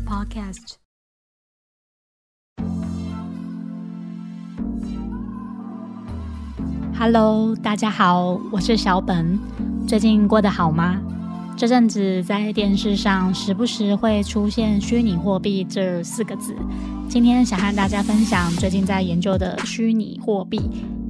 Podcast。Hello，大家好，我是小本。最近过得好吗？这阵子在电视上时不时会出现“虚拟货币”这四个字。今天想和大家分享最近在研究的虚拟货币，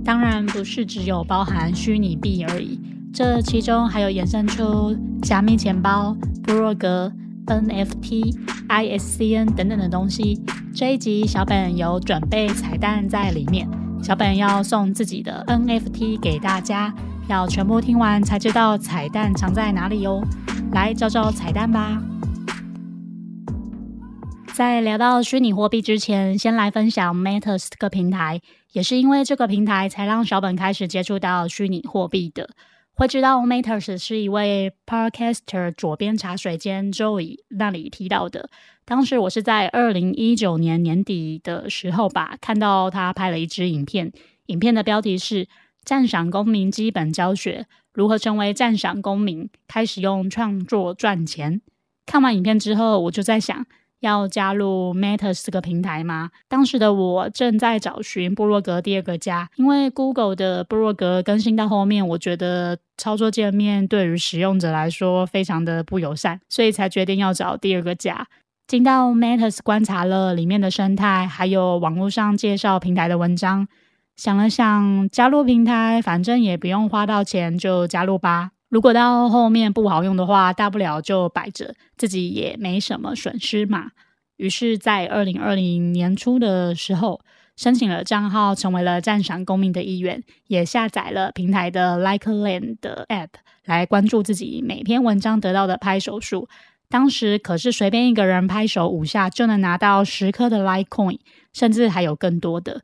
当然不是只有包含虚拟币而已，这其中还有衍生出加密钱包、部落格、NFT、ISCN 等等的东西。这一集小本有准备彩蛋在里面，小本要送自己的 NFT 给大家。要全部听完才知道彩蛋藏在哪里哦！来找找彩蛋吧。在聊到虚拟货币之前，先来分享 Matters 这个平台，也是因为这个平台才让小本开始接触到虚拟货币的。会知道 Matters 是一位 Podcaster 左边茶水间 Joey 那里提到的。当时我是在二零一九年年底的时候吧，看到他拍了一支影片，影片的标题是。赞赏公民基本教学：如何成为赞赏公民？开始用创作赚钱。看完影片之后，我就在想，要加入 Matters 这个平台吗？当时的我正在找寻部落格第二个家，因为 Google 的部落格更新到后面，我觉得操作界面对于使用者来说非常的不友善，所以才决定要找第二个家。进到 Matters 观察了里面的生态，还有网络上介绍平台的文章。想了想，加入平台，反正也不用花到钱，就加入吧。如果到后面不好用的话，大不了就摆着，自己也没什么损失嘛。于是，在二零二零年初的时候，申请了账号，成为了赞赏公民的一员，也下载了平台的 Like Land 的 App 来关注自己每篇文章得到的拍手数。当时可是随便一个人拍手五下就能拿到十颗的 Like Coin，甚至还有更多的。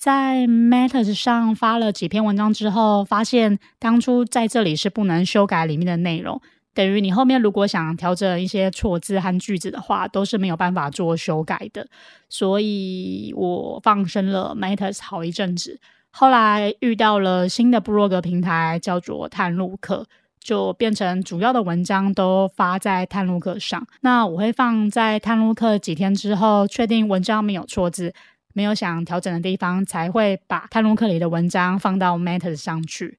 在 Matters 上发了几篇文章之后，发现当初在这里是不能修改里面的内容，等于你后面如果想调整一些错字和句子的话，都是没有办法做修改的。所以我放生了 Matters 好一阵子，后来遇到了新的部落格平台，叫做探路客，就变成主要的文章都发在探路客上。那我会放在探路客几天之后，确定文章没有错字。没有想调整的地方，才会把泰隆克里的文章放到 Matters 上去。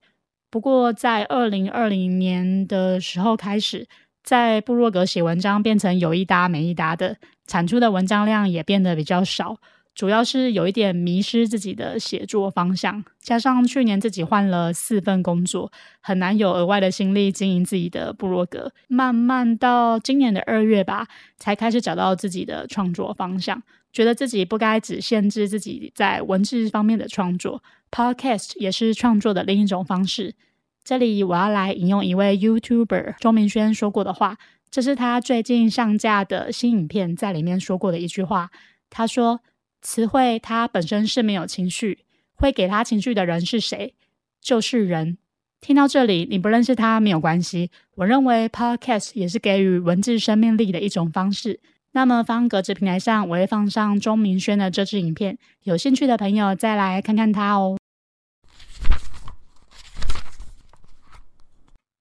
不过，在二零二零年的时候开始，在部落格写文章变成有一搭没一搭的，产出的文章量也变得比较少。主要是有一点迷失自己的写作方向，加上去年自己换了四份工作，很难有额外的心力经营自己的部落格。慢慢到今年的二月吧，才开始找到自己的创作方向。觉得自己不该只限制自己在文字方面的创作，Podcast 也是创作的另一种方式。这里我要来引用一位 YouTuber 周明轩说过的话，这是他最近上架的新影片在里面说过的一句话。他说：“词汇它本身是没有情绪，会给他情绪的人是谁？就是人。”听到这里，你不认识他没有关系。我认为 Podcast 也是给予文字生命力的一种方式。那么，方格子平台上我会放上钟明轩的这支影片，有兴趣的朋友再来看看他哦。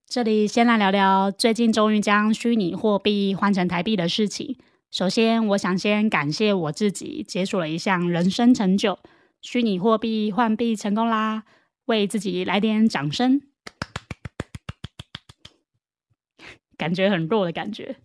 这里先来聊聊最近终于将虚拟货币换成台币的事情。首先，我想先感谢我自己解锁了一项人生成就——虚拟货币换币成功啦！为自己来点掌声，感觉很弱的感觉。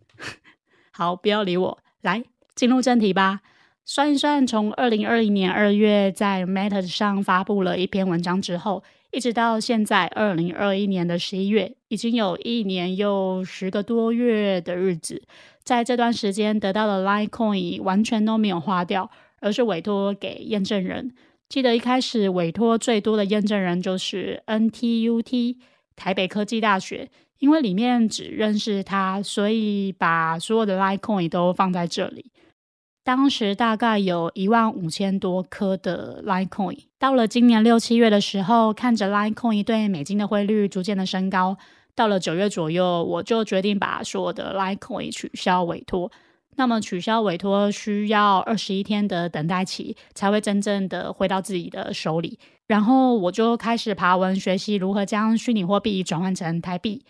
好，不要理我。来，进入正题吧。算一算，从二零二零年二月在 Matters 上发布了一篇文章之后，一直到现在二零二一年的十一月，已经有一年又十个多月的日子。在这段时间得到的 Litecoin 完全都没有花掉，而是委托给验证人。记得一开始委托最多的验证人就是 NTUT 台北科技大学。因为里面只认识他，所以把所有的 Litecoin 都放在这里。当时大概有一万五千多颗的 Litecoin。到了今年六七月的时候，看着 Litecoin 对美金的汇率逐渐的升高，到了九月左右，我就决定把所有的 Litecoin 取消委托。那么取消委托需要二十一天的等待期，才会真正的回到自己的手里。然后我就开始爬文学习如何将虚拟货币转换成台币。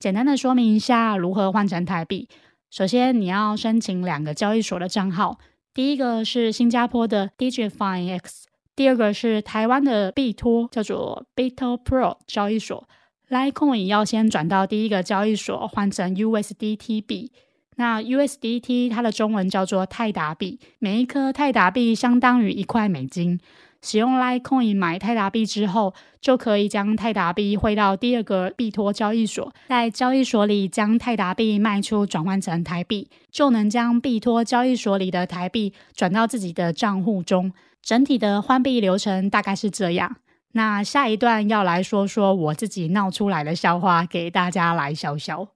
简单的说明一下如何换成台币。首先，你要申请两个交易所的账号，第一个是新加坡的 DigiFineX，第二个是台湾的币托，叫做 BitoPro 交易所。Litecoin 要先转到第一个交易所，换成 USDT 币。那 USDT 它的中文叫做泰达币，每一颗泰达币相当于一块美金。使用 Litecoin 买泰达币之后，就可以将泰达币汇到第二个币托交易所，在交易所里将泰达币卖出，转换成台币，就能将币托交易所里的台币转到自己的账户中。整体的换币流程大概是这样。那下一段要来说说我自己闹出来的笑话，给大家来笑笑。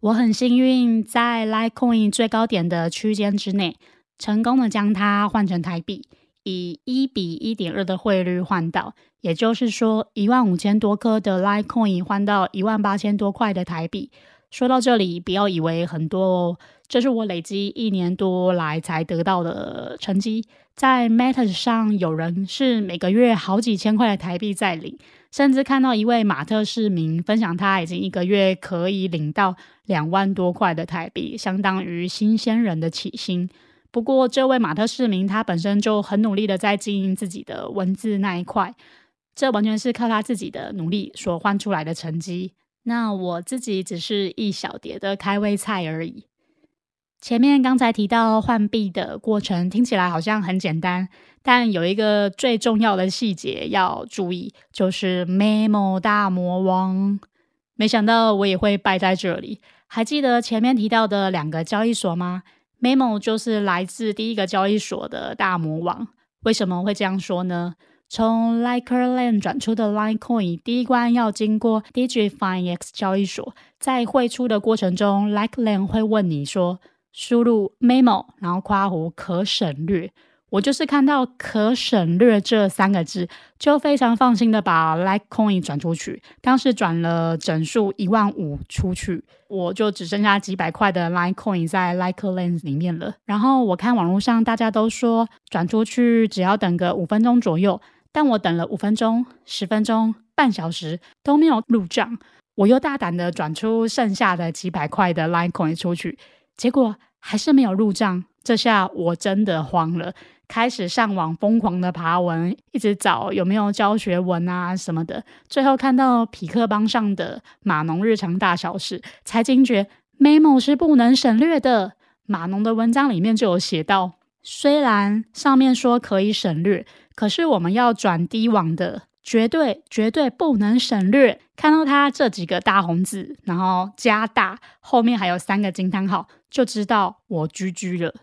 我很幸运，在 Litecoin 最高点的区间之内，成功的将它换成台币，以一比一点二的汇率换到，也就是说，一万五千多颗的 Litecoin 换到一万八千多块的台币。说到这里，不要以为很多哦，这是我累积一年多来才得到的成绩。在 Matters 上，有人是每个月好几千块的台币在领。甚至看到一位马特市民分享，他已经一个月可以领到两万多块的台币，相当于新鲜人的起薪。不过，这位马特市民他本身就很努力的在经营自己的文字那一块，这完全是靠他自己的努力所换出来的成绩。那我自己只是一小碟的开胃菜而已。前面刚才提到换币的过程，听起来好像很简单，但有一个最重要的细节要注意，就是 Memo 大魔王。没想到我也会败在这里。还记得前面提到的两个交易所吗？Memo 就是来自第一个交易所的大魔王。为什么会这样说呢？从 l i k e r l a n d 转出的 Litecoin 第一关要经过 DigiFineX 交易所，在汇出的过程中，Likeland 会问你说。输入 memo，然后括弧可省略。我就是看到可省略这三个字，就非常放心的把 Litecoin 转出去。当时转了整数一万五出去，我就只剩下几百块的 Litecoin 在 Likeland 里面了。然后我看网络上大家都说转出去只要等个五分钟左右，但我等了五分钟、十分钟、半小时都没有入账，我又大胆的转出剩下的几百块的 Litecoin 出去，结果。还是没有入账，这下我真的慌了，开始上网疯狂的爬文，一直找有没有教学文啊什么的。最后看到匹克邦上的码农日常大小事，才惊觉 memo 是不能省略的。码农的文章里面就有写到，虽然上面说可以省略，可是我们要转低网的。绝对绝对不能省略！看到他这几个大红字，然后加大，后面还有三个惊叹号，就知道我居居了。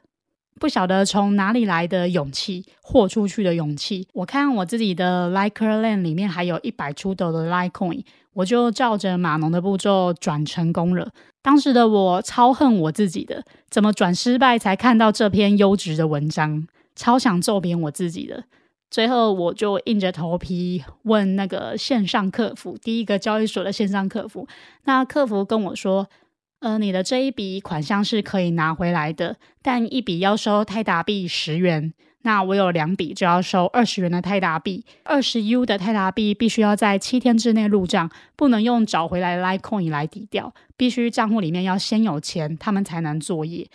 不晓得从哪里来的勇气，豁出去的勇气。我看我自己的 Likeland 里面还有一百出头的 Litecoin，我就照着码农的步骤转成功了。当时的我超恨我自己的，怎么转失败才看到这篇优质的文章，超想揍扁我自己的。最后，我就硬着头皮问那个线上客服，第一个交易所的线上客服。那客服跟我说：“呃，你的这一笔款项是可以拿回来的，但一笔要收泰达币十元。那我有两笔，就要收二十元的泰达币。二十 U 的泰达币必须要在七天之内入账，不能用找回来 Litecoin 来抵掉，必须账户里面要先有钱，他们才能作业。”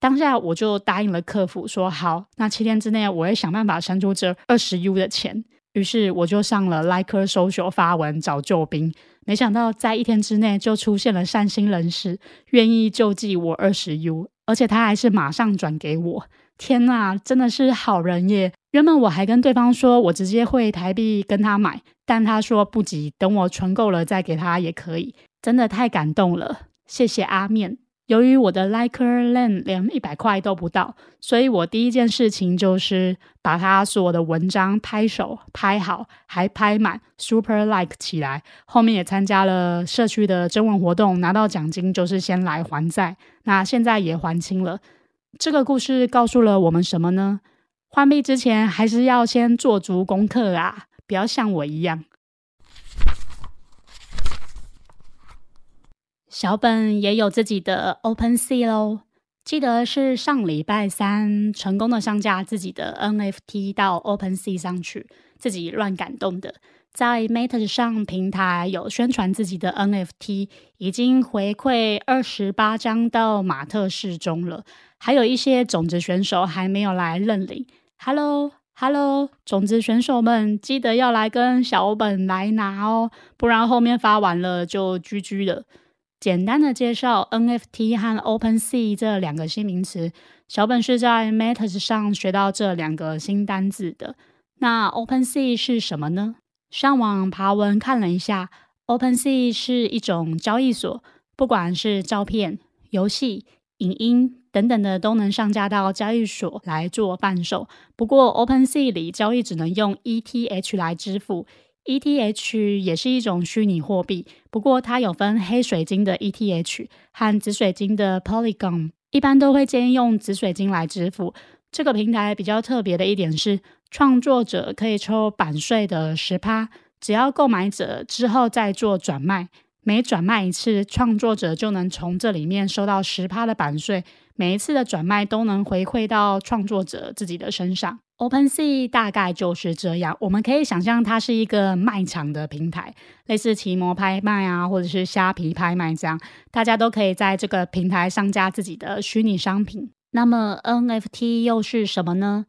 当下我就答应了客服，说好，那七天之内我会想办法生出这二十 U 的钱。于是我就上了 Like Social 发文找救兵，没想到在一天之内就出现了善心人士，愿意救济我二十 U，而且他还是马上转给我。天呐，真的是好人耶！原本我还跟对方说我直接汇台币跟他买，但他说不急，等我存够了再给他也可以。真的太感动了，谢谢阿面。由于我的 Likeland 连一百块都不到，所以我第一件事情就是把他所有的文章拍手拍好，还拍满 Super Like 起来。后面也参加了社区的征文活动，拿到奖金就是先来还债。那现在也还清了。这个故事告诉了我们什么呢？换币之前还是要先做足功课啊，不要像我一样。小本也有自己的 Open Sea 喽，记得是上礼拜三成功的上架自己的 NFT 到 Open Sea 上去，自己乱感动的。在 Meta 上平台有宣传自己的 NFT，已经回馈二十八张到马特市中了，还有一些种子选手还没有来认领。Hello，Hello，种子选手们记得要来跟小本来拿哦，不然后面发完了就 GG 了。简单的介绍 NFT 和 OpenSea 这两个新名词，小本是在 Meta 上学到这两个新单字的。那 OpenSea 是什么呢？上网爬文看了一下，OpenSea 是一种交易所，不管是照片、游戏。影音等等的都能上架到交易所来做贩售。不过，OpenSea 里交易只能用 ETH 来支付。ETH 也是一种虚拟货币，不过它有分黑水晶的 ETH 和紫水晶的 Polygon。一般都会建议用紫水晶来支付。这个平台比较特别的一点是，创作者可以抽版税的十趴，只要购买者之后再做转卖。每转卖一次，创作者就能从这里面收到十趴的版税。每一次的转卖都能回馈到创作者自己的身上。OpenSea 大概就是这样，我们可以想象它是一个卖场的平台，类似奇摩拍卖啊，或者是虾皮拍卖这样，大家都可以在这个平台上架自己的虚拟商品。那么 NFT 又是什么呢？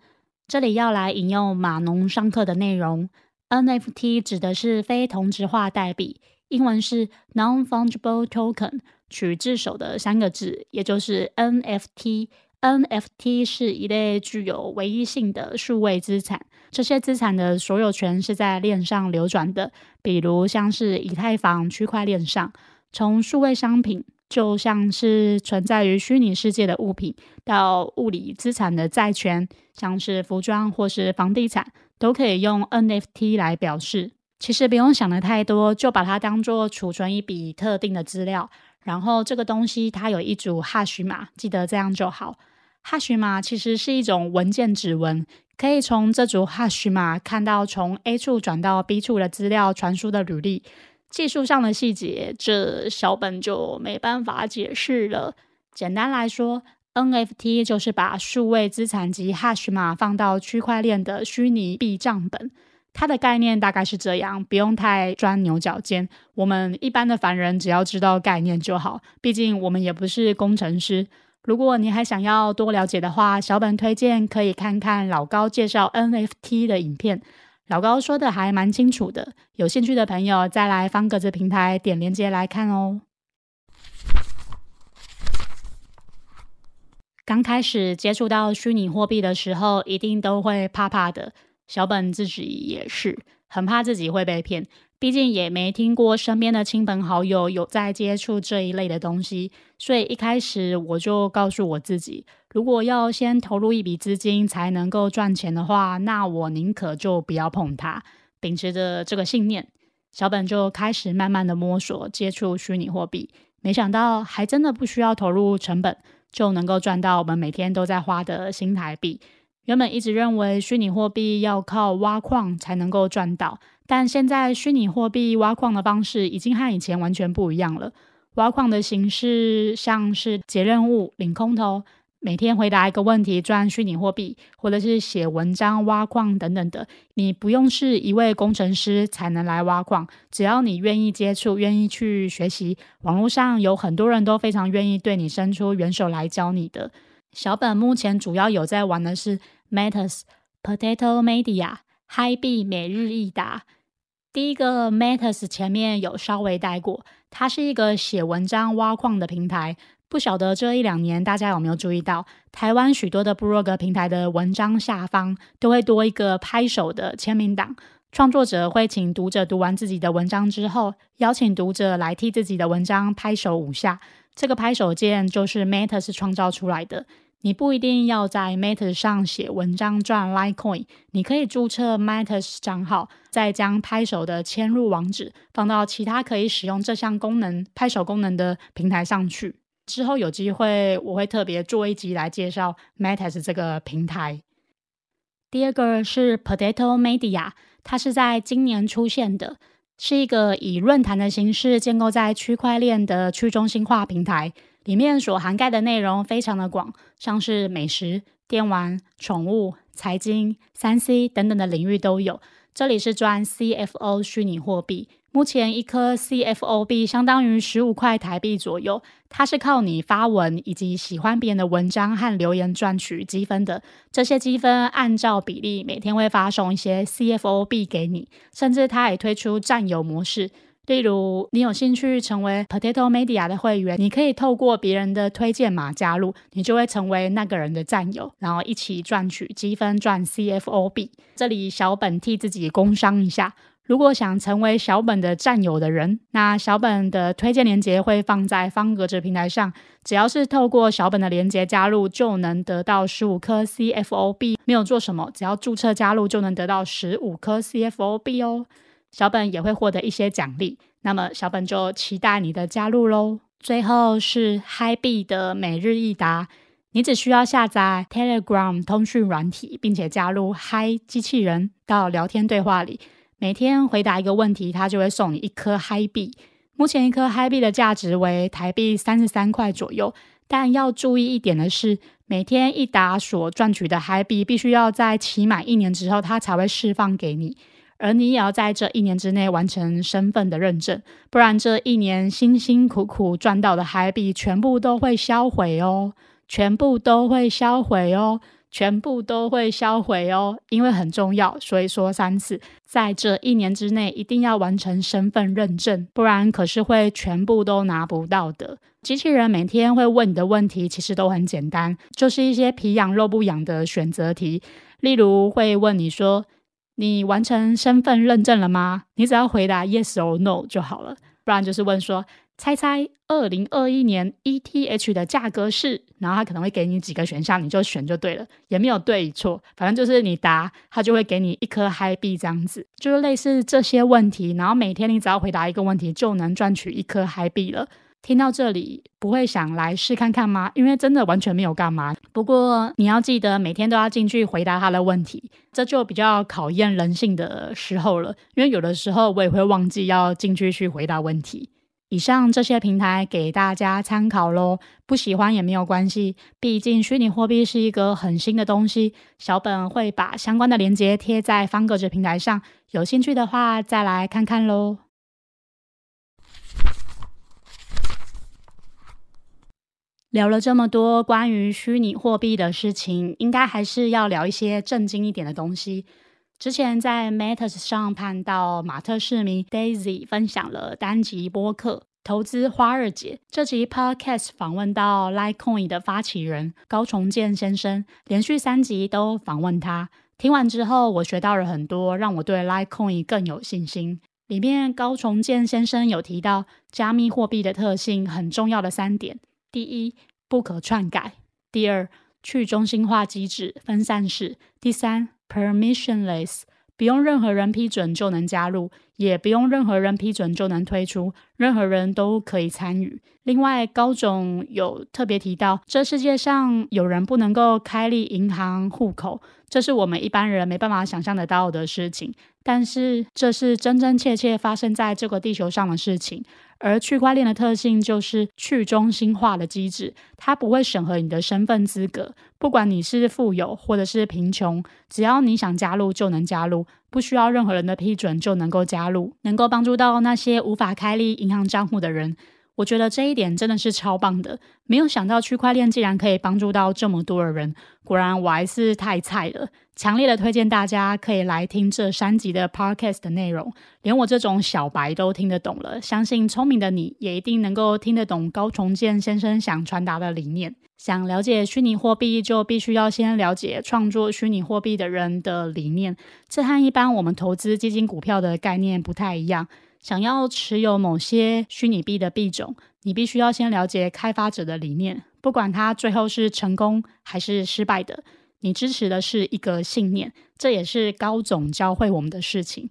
这里要来引用码农上课的内容，NFT 指的是非同质化代币。英文是 non-fungible token，取字首的三个字，也就是 NFT。NFT 是一类具有唯一性的数位资产，这些资产的所有权是在链上流转的，比如像是以太坊区块链上。从数位商品，就像是存在于虚拟世界的物品，到物理资产的债权，像是服装或是房地产，都可以用 NFT 来表示。其实不用想的太多，就把它当做储存一笔特定的资料，然后这个东西它有一组 hash 码，记得这样就好。hash 码其实是一种文件指纹，可以从这组 hash 码看到从 A 处转到 B 处的资料传输的履历。技术上的细节，这小本就没办法解释了。简单来说，NFT 就是把数位资产及 hash 码放到区块链的虚拟币账本。它的概念大概是这样，不用太钻牛角尖。我们一般的凡人只要知道概念就好，毕竟我们也不是工程师。如果你还想要多了解的话，小本推荐可以看看老高介绍 NFT 的影片，老高说的还蛮清楚的。有兴趣的朋友再来方格子平台点链接来看哦。刚开始接触到虚拟货币的时候，一定都会怕怕的。小本自己也是很怕自己会被骗，毕竟也没听过身边的亲朋好友有在接触这一类的东西，所以一开始我就告诉我自己，如果要先投入一笔资金才能够赚钱的话，那我宁可就不要碰它。秉持着这个信念，小本就开始慢慢的摸索接触虚拟货币，没想到还真的不需要投入成本就能够赚到我们每天都在花的新台币。原本一直认为虚拟货币要靠挖矿才能够赚到，但现在虚拟货币挖矿的方式已经和以前完全不一样了。挖矿的形式像是接任务、领空投，每天回答一个问题赚虚拟货币，或者是写文章挖矿等等的。你不用是一位工程师才能来挖矿，只要你愿意接触、愿意去学习，网络上有很多人都非常愿意对你伸出援手来教你的。小本目前主要有在玩的是 Matters Potato Media Hi 币每日一答。第一个 Matters 前面有稍微带过，它是一个写文章挖矿的平台。不晓得这一两年大家有没有注意到，台湾许多的部落格平台的文章下方都会多一个拍手的签名档，创作者会请读者读完自己的文章之后，邀请读者来替自己的文章拍手五下。这个拍手键就是 Matters 创造出来的。你不一定要在 Matters 上写文章赚 Litecoin，你可以注册 Matters 账号，再将拍手的嵌入网址放到其他可以使用这项功能拍手功能的平台上去。之后有机会我会特别做一集来介绍 Matters 这个平台。第二个是 Potato Media，它是在今年出现的。是一个以论坛的形式建构在区块链的去中心化平台，里面所涵盖的内容非常的广，像是美食、电玩、宠物、财经、三 C 等等的领域都有。这里是赚 CFO 虚拟货币。目前一颗 CFO 币相当于十五块台币左右，它是靠你发文以及喜欢别人的文章和留言赚取积分的。这些积分按照比例每天会发送一些 CFO 币给你，甚至它也推出占有模式。例如，你有兴趣成为 Potato Media 的会员，你可以透过别人的推荐码加入，你就会成为那个人的战友，然后一起赚取积分赚 CFO 币。这里小本替自己工商一下。如果想成为小本的战友的人，那小本的推荐链接会放在方格子平台上。只要是透过小本的链接加入，就能得到十五颗 CFO 币。没有做什么，只要注册加入就能得到十五颗 CFO 币哦。小本也会获得一些奖励。那么小本就期待你的加入喽。最后是嗨币的每日一答，你只需要下载 Telegram 通讯软体，并且加入嗨机器人到聊天对话里。每天回答一个问题，它就会送你一颗嗨币。目前一颗嗨币的价值为台币三十三块左右。但要注意一点的是，每天一答所赚取的嗨币，必须要在期满一年之后，它才会释放给你。而你也要在这一年之内完成身份的认证，不然这一年辛辛苦苦赚到的海币全部都会销毁哦，全部都会销毁哦。全部都会销毁哦，因为很重要，所以说三次，在这一年之内一定要完成身份认证，不然可是会全部都拿不到的。机器人每天会问你的问题，其实都很简单，就是一些皮痒肉不痒的选择题，例如会问你说：“你完成身份认证了吗？”你只要回答 yes or no 就好了，不然就是问说。猜猜二零二一年 ETH 的价格是？然后他可能会给你几个选项，你就选就对了，也没有对与错，反正就是你答，他就会给你一颗嗨币这样子，就是类似这些问题。然后每天你只要回答一个问题，就能赚取一颗嗨币了。听到这里，不会想来试看看吗？因为真的完全没有干嘛。不过你要记得每天都要进去回答他的问题，这就比较考验人性的时候了。因为有的时候我也会忘记要进去去回答问题。以上这些平台给大家参考喽，不喜欢也没有关系，毕竟虚拟货币是一个很新的东西。小本会把相关的链接贴在方格子平台上，有兴趣的话再来看看喽。聊了这么多关于虚拟货币的事情，应该还是要聊一些正经一点的东西。之前在 Matters 上看到马特市民 Daisy 分享了单集播客《投资花二姐》这集 Podcast 访问到 Litecoin 的发起人高重建先生，连续三集都访问他。听完之后，我学到了很多，让我对 Litecoin 更有信心。里面高重建先生有提到加密货币的特性很重要的三点：第一，不可篡改；第二，去中心化机制分散式；第三。Permissionless，不用任何人批准就能加入，也不用任何人批准就能推出，任何人都可以参与。另外，高总有特别提到，这世界上有人不能够开立银行户口，这是我们一般人没办法想象得到的事情。但是，这是真真切切发生在这个地球上的事情。而区块链的特性就是去中心化的机制，它不会审核你的身份资格，不管你是富有或者是贫穷，只要你想加入就能加入，不需要任何人的批准就能够加入，能够帮助到那些无法开立银行账户的人。我觉得这一点真的是超棒的，没有想到区块链竟然可以帮助到这么多的人。果然我还是太菜了，强烈的推荐大家可以来听这三集的 podcast 的内容，连我这种小白都听得懂了，相信聪明的你也一定能够听得懂高重建先生想传达的理念。想了解虚拟货币，就必须要先了解创作虚拟货币的人的理念，这和一般我们投资基金、股票的概念不太一样。想要持有某些虚拟币的币种，你必须要先了解开发者的理念，不管他最后是成功还是失败的，你支持的是一个信念，这也是高总教会我们的事情。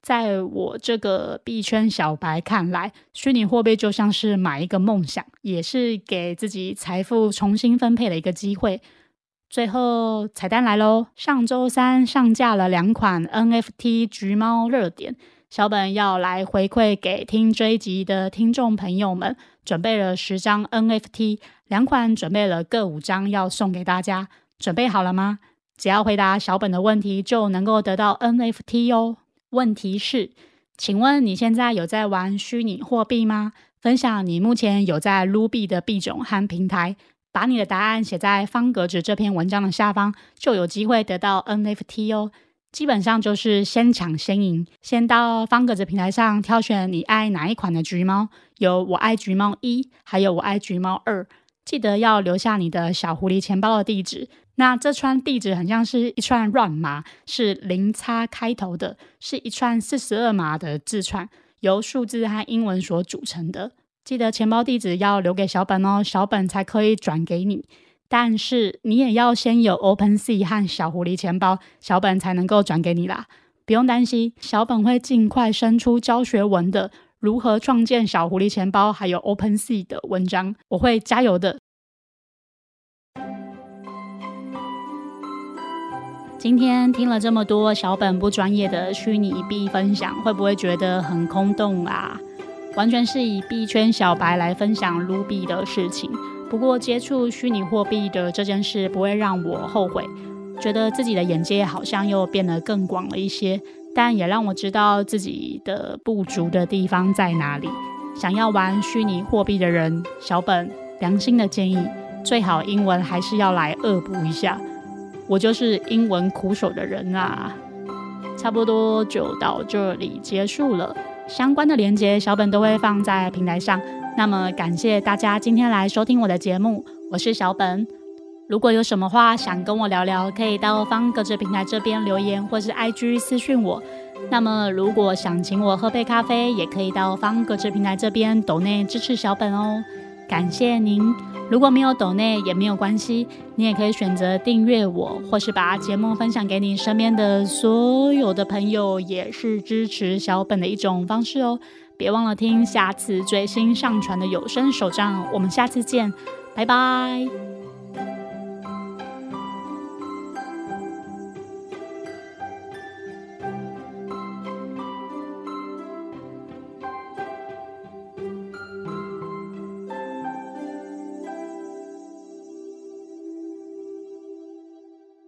在我这个币圈小白看来，虚拟货币就像是买一个梦想，也是给自己财富重新分配的一个机会。最后彩蛋来喽，上周三上架了两款 NFT 橘猫热点。小本要来回馈给听追集的听众朋友们，准备了十张 NFT，两款准备了各五张要送给大家，准备好了吗？只要回答小本的问题，就能够得到 NFT 哦。问题是，请问你现在有在玩虚拟货币吗？分享你目前有在撸币的币种和平台，把你的答案写在方格子这篇文章的下方，就有机会得到 NFT 哦。基本上就是先抢先赢，先到方格子平台上挑选你爱哪一款的橘猫，有我爱橘猫一，还有我爱橘猫二，记得要留下你的小狐狸钱包的地址。那这串地址很像是一串乱码，是零叉开头的，是一串四十二码的字串，由数字和英文所组成的。记得钱包地址要留给小本哦，小本才可以转给你。但是你也要先有 OpenSea 和小狐狸钱包，小本才能够转给你啦。不用担心，小本会尽快生出教学文的，如何创建小狐狸钱包，还有 OpenSea 的文章，我会加油的。今天听了这么多小本不专业的虚拟币分享，会不会觉得很空洞啊？完全是以币圈小白来分享撸币的事情。不过接触虚拟货币的这件事不会让我后悔，觉得自己的眼界好像又变得更广了一些，但也让我知道自己的不足的地方在哪里。想要玩虚拟货币的人，小本良心的建议，最好英文还是要来恶补一下。我就是英文苦手的人啊。差不多就到这里结束了，相关的链接小本都会放在平台上。那么感谢大家今天来收听我的节目，我是小本。如果有什么话想跟我聊聊，可以到方格子平台这边留言，或是 IG 私讯我。那么如果想请我喝杯咖啡，也可以到方格子平台这边抖内支持小本哦。感谢您。如果没有抖内也没有关系，你也可以选择订阅我，或是把节目分享给你身边的所有的朋友，也是支持小本的一种方式哦。别忘了听下次最新上传的有声手账，我们下次见，拜拜。